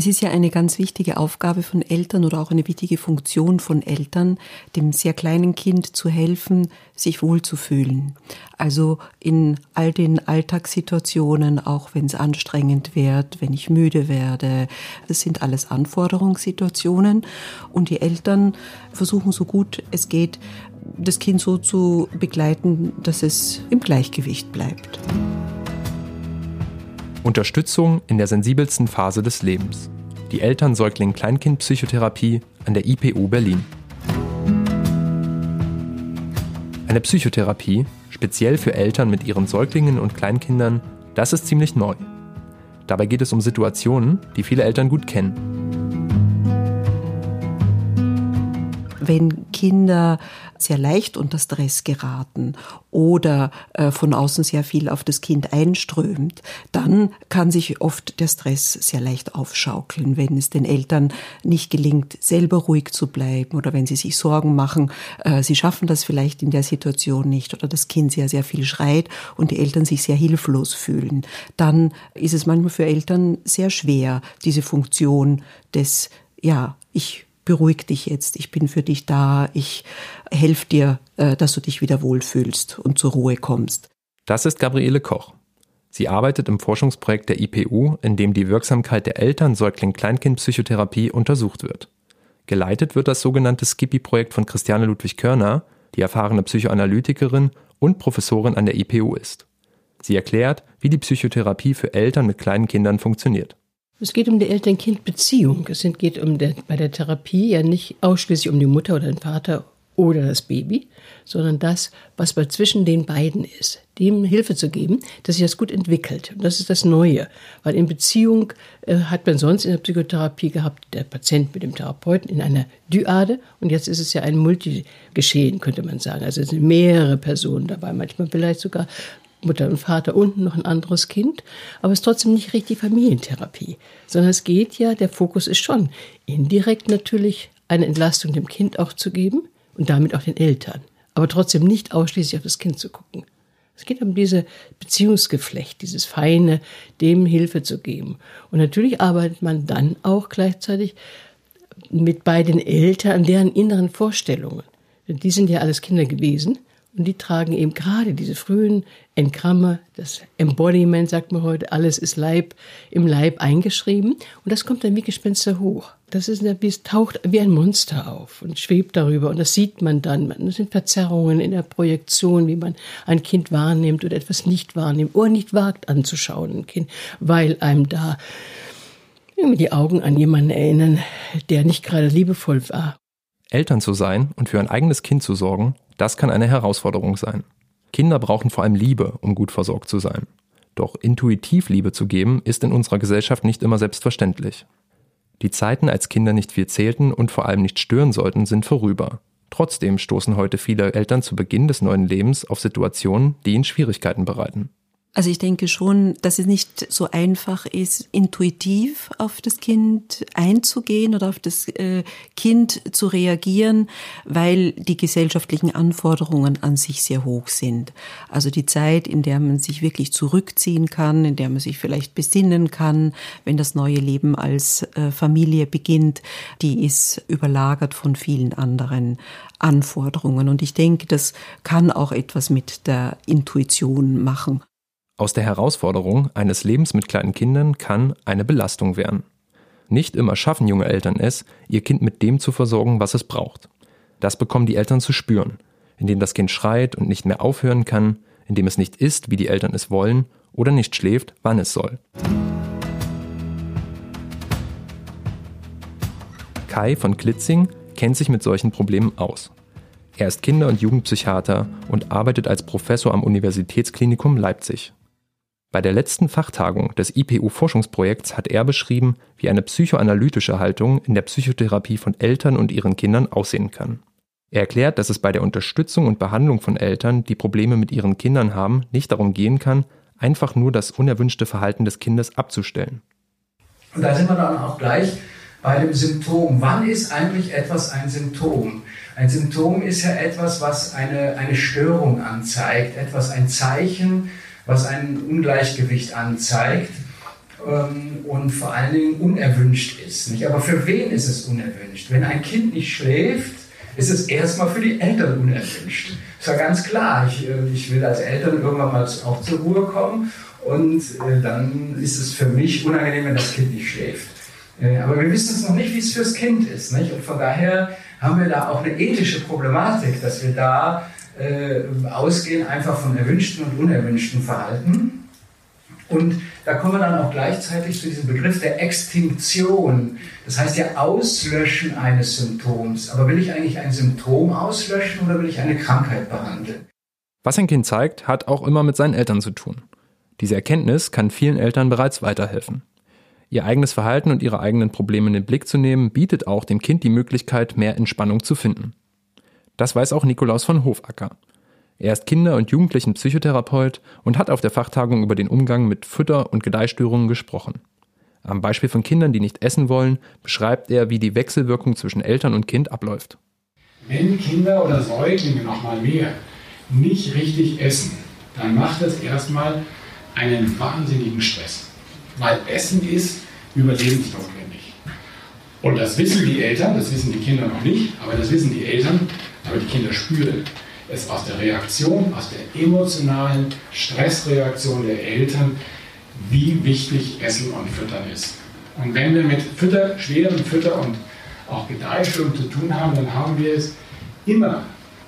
Es ist ja eine ganz wichtige Aufgabe von Eltern oder auch eine wichtige Funktion von Eltern, dem sehr kleinen Kind zu helfen, sich wohlzufühlen. Also in all den Alltagssituationen, auch wenn es anstrengend wird, wenn ich müde werde, das sind alles Anforderungssituationen. Und die Eltern versuchen so gut es geht, das Kind so zu begleiten, dass es im Gleichgewicht bleibt. Unterstützung in der sensibelsten Phase des Lebens. Die Eltern-Säugling-Kleinkind-Psychotherapie an der IPU Berlin. Eine Psychotherapie, speziell für Eltern mit ihren Säuglingen und Kleinkindern, das ist ziemlich neu. Dabei geht es um Situationen, die viele Eltern gut kennen. Wenn Kinder sehr leicht unter Stress geraten oder äh, von außen sehr viel auf das Kind einströmt, dann kann sich oft der Stress sehr leicht aufschaukeln, wenn es den Eltern nicht gelingt, selber ruhig zu bleiben oder wenn sie sich Sorgen machen, äh, sie schaffen das vielleicht in der Situation nicht oder das Kind sehr, sehr viel schreit und die Eltern sich sehr hilflos fühlen, dann ist es manchmal für Eltern sehr schwer, diese Funktion des, ja, ich beruhig dich jetzt, ich bin für dich da, ich helfe dir, äh, dass du dich wieder wohlfühlst und zur Ruhe kommst. Das ist Gabriele Koch. Sie arbeitet im Forschungsprojekt der IPU, in dem die Wirksamkeit der Eltern-Säugling-Kleinkind-Psychotherapie untersucht wird. Geleitet wird das sogenannte Skippy-Projekt von Christiane Ludwig Körner, die erfahrene Psychoanalytikerin und Professorin an der IPU ist. Sie erklärt, wie die Psychotherapie für Eltern mit kleinen Kindern funktioniert. Es geht um die Eltern-Kind-Beziehung. Es geht um der, bei der Therapie ja nicht ausschließlich um die Mutter oder den Vater oder das Baby, sondern das, was zwischen den beiden ist, dem Hilfe zu geben, dass sich das gut entwickelt. Und das ist das Neue, weil in Beziehung äh, hat man sonst in der Psychotherapie gehabt, der Patient mit dem Therapeuten in einer Dyade und jetzt ist es ja ein Multigeschehen, könnte man sagen. Also es sind mehrere Personen dabei, manchmal vielleicht sogar Mutter und Vater und noch ein anderes Kind, aber es ist trotzdem nicht richtig Familientherapie, sondern es geht ja, der Fokus ist schon indirekt natürlich eine Entlastung dem Kind auch zu geben und damit auch den Eltern, aber trotzdem nicht ausschließlich auf das Kind zu gucken. Es geht um diese Beziehungsgeflecht, dieses Feine, dem Hilfe zu geben. Und natürlich arbeitet man dann auch gleichzeitig mit beiden Eltern deren inneren Vorstellungen. Denn die sind ja alles Kinder gewesen und die tragen eben gerade diese frühen Engramme, das Embodiment, sagt man heute, alles ist Leib, im Leib eingeschrieben. Und das kommt dann wie Gespenster hoch. Das ist, es taucht wie ein Monster auf und schwebt darüber. Und das sieht man dann. Das sind Verzerrungen in der Projektion, wie man ein Kind wahrnimmt oder etwas nicht wahrnimmt oder nicht wagt anzuschauen, ein Kind, weil einem da die Augen an jemanden erinnern, der nicht gerade liebevoll war. Eltern zu sein und für ein eigenes Kind zu sorgen, das kann eine Herausforderung sein. Kinder brauchen vor allem Liebe, um gut versorgt zu sein. Doch intuitiv Liebe zu geben, ist in unserer Gesellschaft nicht immer selbstverständlich. Die Zeiten, als Kinder nicht viel zählten und vor allem nicht stören sollten, sind vorüber. Trotzdem stoßen heute viele Eltern zu Beginn des neuen Lebens auf Situationen, die ihnen Schwierigkeiten bereiten. Also ich denke schon, dass es nicht so einfach ist, intuitiv auf das Kind einzugehen oder auf das äh, Kind zu reagieren, weil die gesellschaftlichen Anforderungen an sich sehr hoch sind. Also die Zeit, in der man sich wirklich zurückziehen kann, in der man sich vielleicht besinnen kann, wenn das neue Leben als äh, Familie beginnt, die ist überlagert von vielen anderen Anforderungen. Und ich denke, das kann auch etwas mit der Intuition machen. Aus der Herausforderung eines Lebens mit kleinen Kindern kann eine Belastung werden. Nicht immer schaffen junge Eltern es, ihr Kind mit dem zu versorgen, was es braucht. Das bekommen die Eltern zu spüren, indem das Kind schreit und nicht mehr aufhören kann, indem es nicht isst, wie die Eltern es wollen, oder nicht schläft, wann es soll. Kai von Klitzing kennt sich mit solchen Problemen aus. Er ist Kinder- und Jugendpsychiater und arbeitet als Professor am Universitätsklinikum Leipzig. Bei der letzten Fachtagung des IPU-Forschungsprojekts hat er beschrieben, wie eine psychoanalytische Haltung in der Psychotherapie von Eltern und ihren Kindern aussehen kann. Er erklärt, dass es bei der Unterstützung und Behandlung von Eltern, die Probleme mit ihren Kindern haben, nicht darum gehen kann, einfach nur das unerwünschte Verhalten des Kindes abzustellen. Und da sind wir dann auch gleich bei dem Symptom. Wann ist eigentlich etwas ein Symptom? Ein Symptom ist ja etwas, was eine, eine Störung anzeigt, etwas, ein Zeichen, was ein Ungleichgewicht anzeigt. ähm, und vor allen Dingen unerwünscht ist. Nicht? Aber für wen ist es unerwünscht? Wenn ein Kind nicht schläft, ist es erstmal für die Eltern unerwünscht. Ist ja ganz klar. Ich, äh, ich will als Eltern irgendwann mal auch zur Ruhe kommen und äh, dann ist es für mich unangenehm, wenn das Kind nicht schläft. Äh, aber wir wissen es noch nicht, wie es fürs Kind ist. Nicht? Und von daher haben wir da auch eine ethische Problematik, dass wir da äh, ausgehen einfach von erwünschten und unerwünschten Verhalten. Und da kommen wir dann auch gleichzeitig zu diesem Begriff der Extinktion. Das heißt ja Auslöschen eines Symptoms. Aber will ich eigentlich ein Symptom auslöschen oder will ich eine Krankheit behandeln? Was ein Kind zeigt, hat auch immer mit seinen Eltern zu tun. Diese Erkenntnis kann vielen Eltern bereits weiterhelfen. Ihr eigenes Verhalten und ihre eigenen Probleme in den Blick zu nehmen, bietet auch dem Kind die Möglichkeit, mehr Entspannung zu finden. Das weiß auch Nikolaus von Hofacker. Er ist Kinder- und Jugendlichen-Psychotherapeut und hat auf der Fachtagung über den Umgang mit Fütter- und Gedeihstörungen gesprochen. Am Beispiel von Kindern, die nicht essen wollen, beschreibt er, wie die Wechselwirkung zwischen Eltern und Kind abläuft. Wenn Kinder oder Säuglinge noch mal mehr nicht richtig essen, dann macht das erstmal einen wahnsinnigen Stress. Weil Essen ist überlebensnotwendig. Und das wissen die Eltern, das wissen die Kinder noch nicht, aber das wissen die Eltern, aber die Kinder spüren es aus der Reaktion, aus der emotionalen Stressreaktion der Eltern, wie wichtig Essen und Füttern ist. Und wenn wir mit Fütter, schweren Fütter- und auch Gedeihstörungen zu tun haben, dann haben wir es immer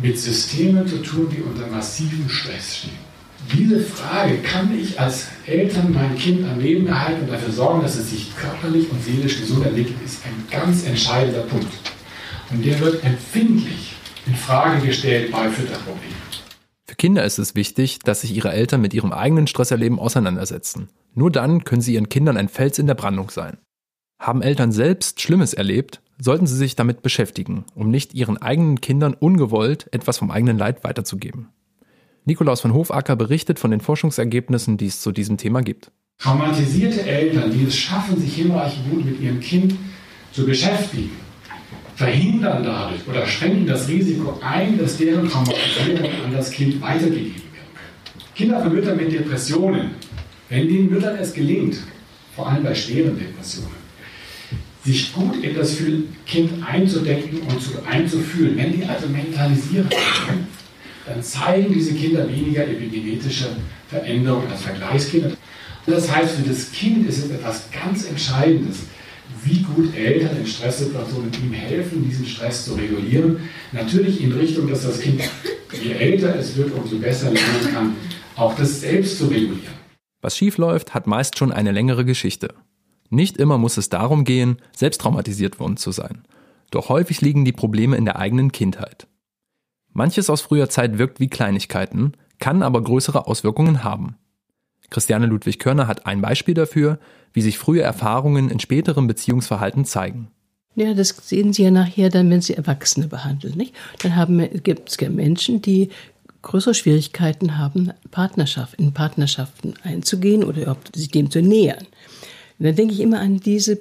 mit Systemen zu tun, die unter massivem Stress stehen. Diese Frage, kann ich als Eltern mein Kind am Leben erhalten und dafür sorgen, dass es sich körperlich und seelisch gesund entwickelt, ist ein ganz entscheidender Punkt. Und der wird empfindlich in Frage gestellt bei Fütterproblemen. Für Kinder ist es wichtig, dass sich ihre Eltern mit ihrem eigenen Stresserleben auseinandersetzen. Nur dann können sie ihren Kindern ein Fels in der Brandung sein. Haben Eltern selbst Schlimmes erlebt, sollten sie sich damit beschäftigen, um nicht ihren eigenen Kindern ungewollt etwas vom eigenen Leid weiterzugeben. Nikolaus von Hofacker berichtet von den Forschungsergebnissen, die es zu diesem Thema gibt. Traumatisierte Eltern, die es schaffen, sich hinreichend gut mit ihrem Kind zu beschäftigen, verhindern dadurch oder schränken das Risiko ein, dass deren Traumatisierung an das Kind weitergegeben werden können. Kinder von Müttern mit Depressionen, wenn den Müttern es gelingt, vor allem bei schweren Depressionen, sich gut in das Kind einzudenken und einzufühlen, wenn die also mentalisieren, dann zeigen diese Kinder weniger epigenetische Veränderungen als Vergleichskinder. Das heißt, für das Kind ist es etwas ganz Entscheidendes, wie gut Eltern in Stresssituationen ihm helfen, diesen Stress zu regulieren. Natürlich in Richtung, dass das Kind, je älter es wird, umso besser lernen kann, auch das selbst zu regulieren. Was schief läuft, hat meist schon eine längere Geschichte. Nicht immer muss es darum gehen, selbst traumatisiert worden zu sein. Doch häufig liegen die Probleme in der eigenen Kindheit. Manches aus früher Zeit wirkt wie Kleinigkeiten, kann aber größere Auswirkungen haben. Christiane Ludwig Körner hat ein Beispiel dafür, wie sich frühe Erfahrungen in späterem Beziehungsverhalten zeigen. Ja, das sehen Sie ja nachher dann, wenn Sie Erwachsene behandeln. Nicht? Dann gibt es ja Menschen, die größere Schwierigkeiten haben, Partnerschaft, in Partnerschaften einzugehen oder überhaupt sich dem zu nähern. Und dann denke ich immer an diese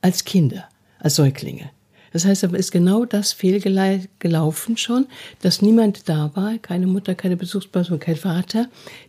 als Kinder, als Säuglinge. Das heißt aber, ist genau das fehlgelaufen schon, dass niemand da war, keine Mutter, keine Besuchsperson, kein Vater,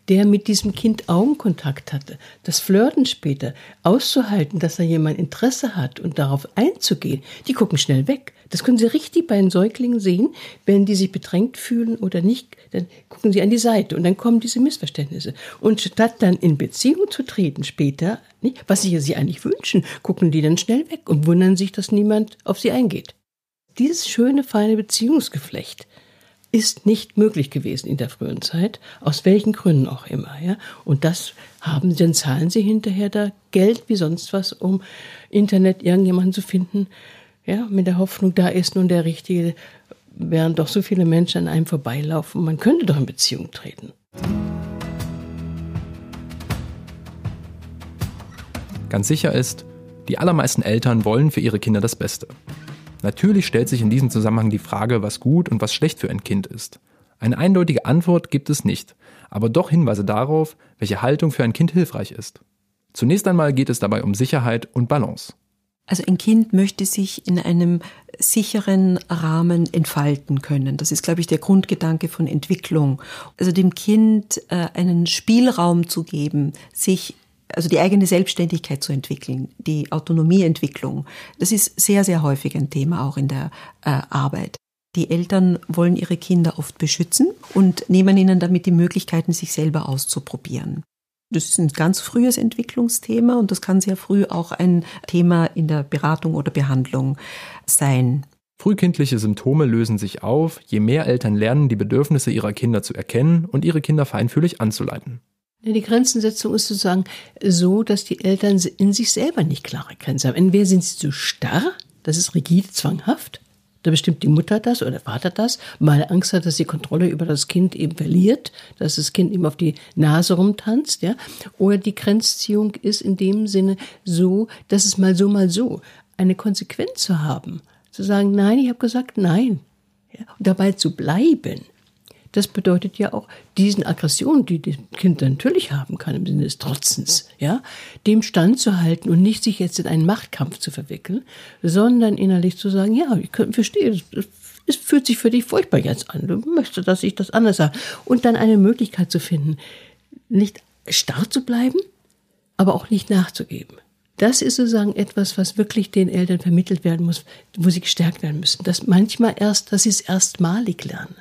der mit diesem Kind Augenkontakt hatte. Das Flirten später, auszuhalten, dass da jemand Interesse hat und darauf einzugehen, die gucken schnell weg. Das können Sie richtig bei den Säuglingen sehen. Wenn die sich bedrängt fühlen oder nicht, dann gucken sie an die Seite und dann kommen diese Missverständnisse. Und statt dann in Beziehung zu treten später, was sie sich eigentlich wünschen, gucken die dann schnell weg und wundern sich, dass niemand auf sie eingeht. Dieses schöne, feine Beziehungsgeflecht ist nicht möglich gewesen in der frühen Zeit, aus welchen Gründen auch immer. Ja? Und das haben, dann zahlen sie hinterher da Geld wie sonst was, um Internet irgendjemanden zu finden, ja, mit der Hoffnung, da ist nun der Richtige, während doch so viele Menschen an einem vorbeilaufen. Man könnte doch in Beziehung treten. Ganz sicher ist, die allermeisten Eltern wollen für ihre Kinder das Beste. Natürlich stellt sich in diesem Zusammenhang die Frage, was gut und was schlecht für ein Kind ist. Eine eindeutige Antwort gibt es nicht, aber doch Hinweise darauf, welche Haltung für ein Kind hilfreich ist. Zunächst einmal geht es dabei um Sicherheit und Balance. Also ein Kind möchte sich in einem sicheren Rahmen entfalten können. Das ist, glaube ich, der Grundgedanke von Entwicklung. Also dem Kind äh, einen Spielraum zu geben, sich also die eigene Selbstständigkeit zu entwickeln, die Autonomieentwicklung. Das ist sehr, sehr häufig ein Thema auch in der äh, Arbeit. Die Eltern wollen ihre Kinder oft beschützen und nehmen ihnen damit die Möglichkeiten, sich selber auszuprobieren. Das ist ein ganz frühes Entwicklungsthema und das kann sehr früh auch ein Thema in der Beratung oder Behandlung sein. Frühkindliche Symptome lösen sich auf, je mehr Eltern lernen, die Bedürfnisse ihrer Kinder zu erkennen und ihre Kinder feinfühlig anzuleiten. Die Grenzensetzung ist sozusagen so, dass die Eltern in sich selber nicht klare Grenzen haben. Entweder sind sie zu starr, das ist rigide, zwanghaft, da bestimmt die Mutter das oder der Vater das, weil Angst hat, dass die Kontrolle über das Kind eben verliert, dass das Kind ihm auf die Nase rumtanzt, ja. Oder die Grenzziehung ist in dem Sinne so, dass es mal so, mal so eine Konsequenz zu haben. Zu sagen, nein, ich habe gesagt nein. Ja, und dabei zu bleiben. Das bedeutet ja auch, diesen Aggressionen, die das Kind natürlich haben kann, im Sinne des Trotzens, ja, dem standzuhalten und nicht sich jetzt in einen Machtkampf zu verwickeln, sondern innerlich zu sagen, ja, ich verstehe, es fühlt sich für dich furchtbar jetzt an. Du möchtest, dass ich das anders sage. Und dann eine Möglichkeit zu finden, nicht starr zu bleiben, aber auch nicht nachzugeben. Das ist sozusagen etwas, was wirklich den Eltern vermittelt werden muss, wo sie gestärkt werden müssen. Das manchmal erst, dass sie es erstmalig lernen.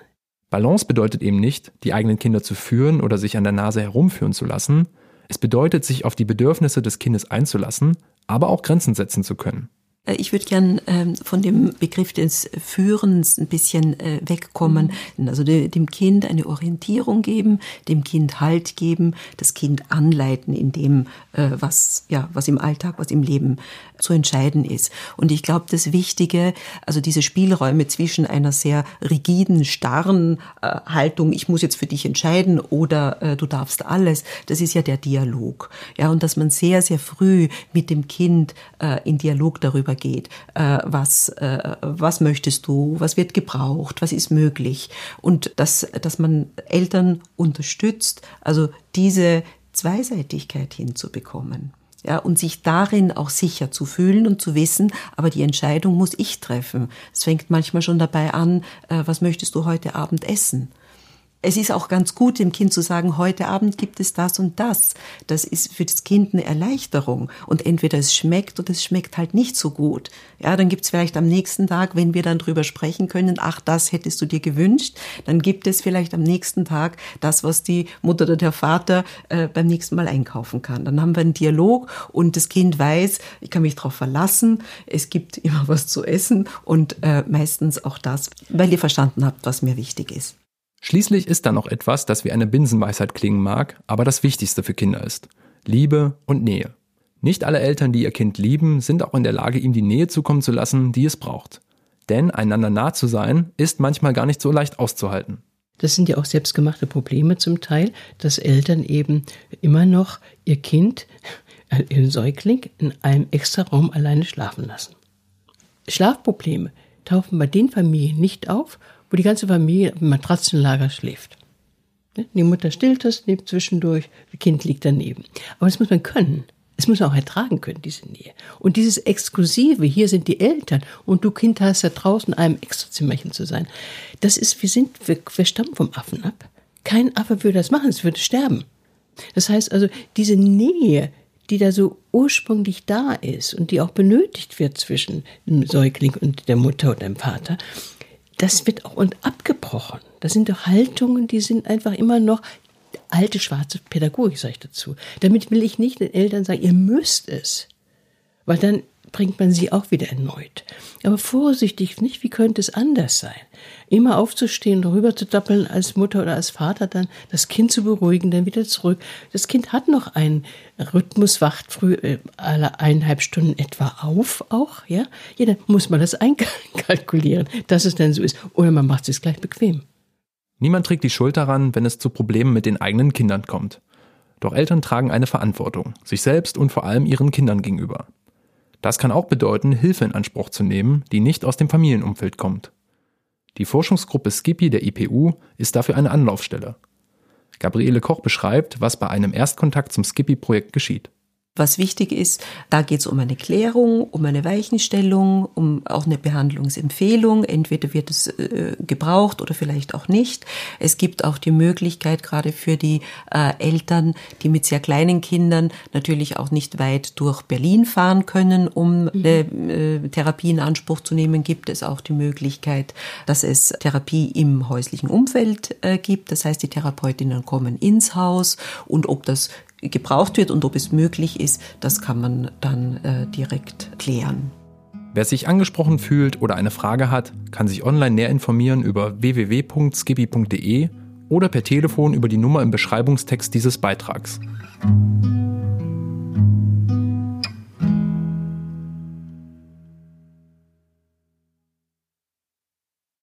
Balance bedeutet eben nicht, die eigenen Kinder zu führen oder sich an der Nase herumführen zu lassen. Es bedeutet, sich auf die Bedürfnisse des Kindes einzulassen, aber auch Grenzen setzen zu können. Äh, ich würde gern ähm, von dem Begriff des Führens ein bisschen äh, wegkommen. Mhm. Also de, dem Kind eine Orientierung geben, dem Kind Halt geben, das Kind anleiten in dem, äh, was, ja, was im Alltag, was im Leben zu entscheiden ist. Und ich glaube, das Wichtige, also diese Spielräume zwischen einer sehr rigiden, starren äh, Haltung, ich muss jetzt für dich entscheiden oder du darfst alles, das ist ja der Dialog. Ja, und dass man sehr, sehr früh mit dem Kind in Dialog darüber geht, äh, was, äh, was möchtest du, was wird gebraucht, was ist möglich. Und dass, dass man Eltern unterstützt, also diese Zweiseitigkeit hinzubekommen. Ja, und sich darin auch sicher zu fühlen und zu wissen, aber die Entscheidung muss ich treffen. Es fängt manchmal schon dabei an, äh, was möchtest du heute Abend essen? Es ist auch ganz gut, dem Kind zu sagen, heute Abend gibt es das und das. Das ist für das Kind eine Erleichterung. Und entweder es schmeckt oder es schmeckt halt nicht so gut. Ja, dann gibt es vielleicht am nächsten Tag, wenn wir dann drüber sprechen können, ach, das hättest du dir gewünscht, dann gibt es vielleicht am nächsten Tag das, was die Mutter oder der Vater äh, beim nächsten Mal einkaufen kann. Dann haben wir einen Dialog und das Kind weiß, ich kann mich darauf verlassen, es gibt immer was zu essen und äh, meistens auch das, weil ihr verstanden habt, was mir wichtig ist. Schließlich ist da noch etwas, das wie eine Binsenweisheit klingen mag, aber das Wichtigste für Kinder ist. Liebe und Nähe. Nicht alle Eltern, die ihr Kind lieben, sind auch in der Lage, ihm die Nähe zukommen zu lassen, die es braucht. Denn einander nah zu sein, ist manchmal gar nicht so leicht auszuhalten. Das sind ja auch selbstgemachte Probleme zum Teil, dass Eltern eben immer noch ihr Kind, äh, ihren Säugling, in einem extra Raum alleine schlafen lassen. Schlafprobleme tauchen bei den Familien nicht auf, wo die ganze Familie im Matratzenlager schläft. Die Mutter stillt das, lebt zwischendurch, das Kind liegt daneben. Aber das muss man können. Es muss man auch ertragen können, diese Nähe. Und dieses Exklusive, hier sind die Eltern und du Kind hast da draußen in einem Extrazimmerchen zu sein. Das ist, wir sind, wir, wir stammen vom Affen ab. Kein Affe würde das machen, es würde sterben. Das heißt also, diese Nähe, die da so ursprünglich da ist und die auch benötigt wird zwischen dem Säugling und der Mutter und dem Vater, das wird auch und abgebrochen. Das sind doch Haltungen, die sind einfach immer noch alte schwarze Pädagogik, sage ich dazu. Damit will ich nicht den Eltern sagen, ihr müsst es. Weil dann bringt man sie auch wieder erneut. Aber vorsichtig, nicht, wie könnte es anders sein? Immer aufzustehen, rüber zu doppeln als Mutter oder als Vater, dann das Kind zu beruhigen, dann wieder zurück. Das Kind hat noch einen Rhythmus, wacht früh äh, alle eineinhalb Stunden etwa auf, auch, ja? Ja, dann muss man das einkalkulieren, dass es dann so ist. Oder man macht es sich gleich bequem. Niemand trägt die Schuld daran, wenn es zu Problemen mit den eigenen Kindern kommt. Doch Eltern tragen eine Verantwortung, sich selbst und vor allem ihren Kindern gegenüber. Das kann auch bedeuten, Hilfe in Anspruch zu nehmen, die nicht aus dem Familienumfeld kommt. Die Forschungsgruppe Skippy der IPU ist dafür eine Anlaufstelle. Gabriele Koch beschreibt, was bei einem Erstkontakt zum Skippy-Projekt geschieht. Was wichtig ist, da geht es um eine Klärung, um eine Weichenstellung, um auch eine Behandlungsempfehlung. Entweder wird es äh, gebraucht oder vielleicht auch nicht. Es gibt auch die Möglichkeit, gerade für die äh, Eltern, die mit sehr kleinen Kindern natürlich auch nicht weit durch Berlin fahren können, um mhm. eine äh, Therapie in Anspruch zu nehmen, gibt es auch die Möglichkeit, dass es Therapie im häuslichen Umfeld äh, gibt. Das heißt, die Therapeutinnen kommen ins Haus und ob das gebraucht wird und ob es möglich ist, das kann man dann äh, direkt klären. Wer sich angesprochen fühlt oder eine Frage hat, kann sich online näher informieren über www.skippy.de oder per Telefon über die Nummer im Beschreibungstext dieses Beitrags.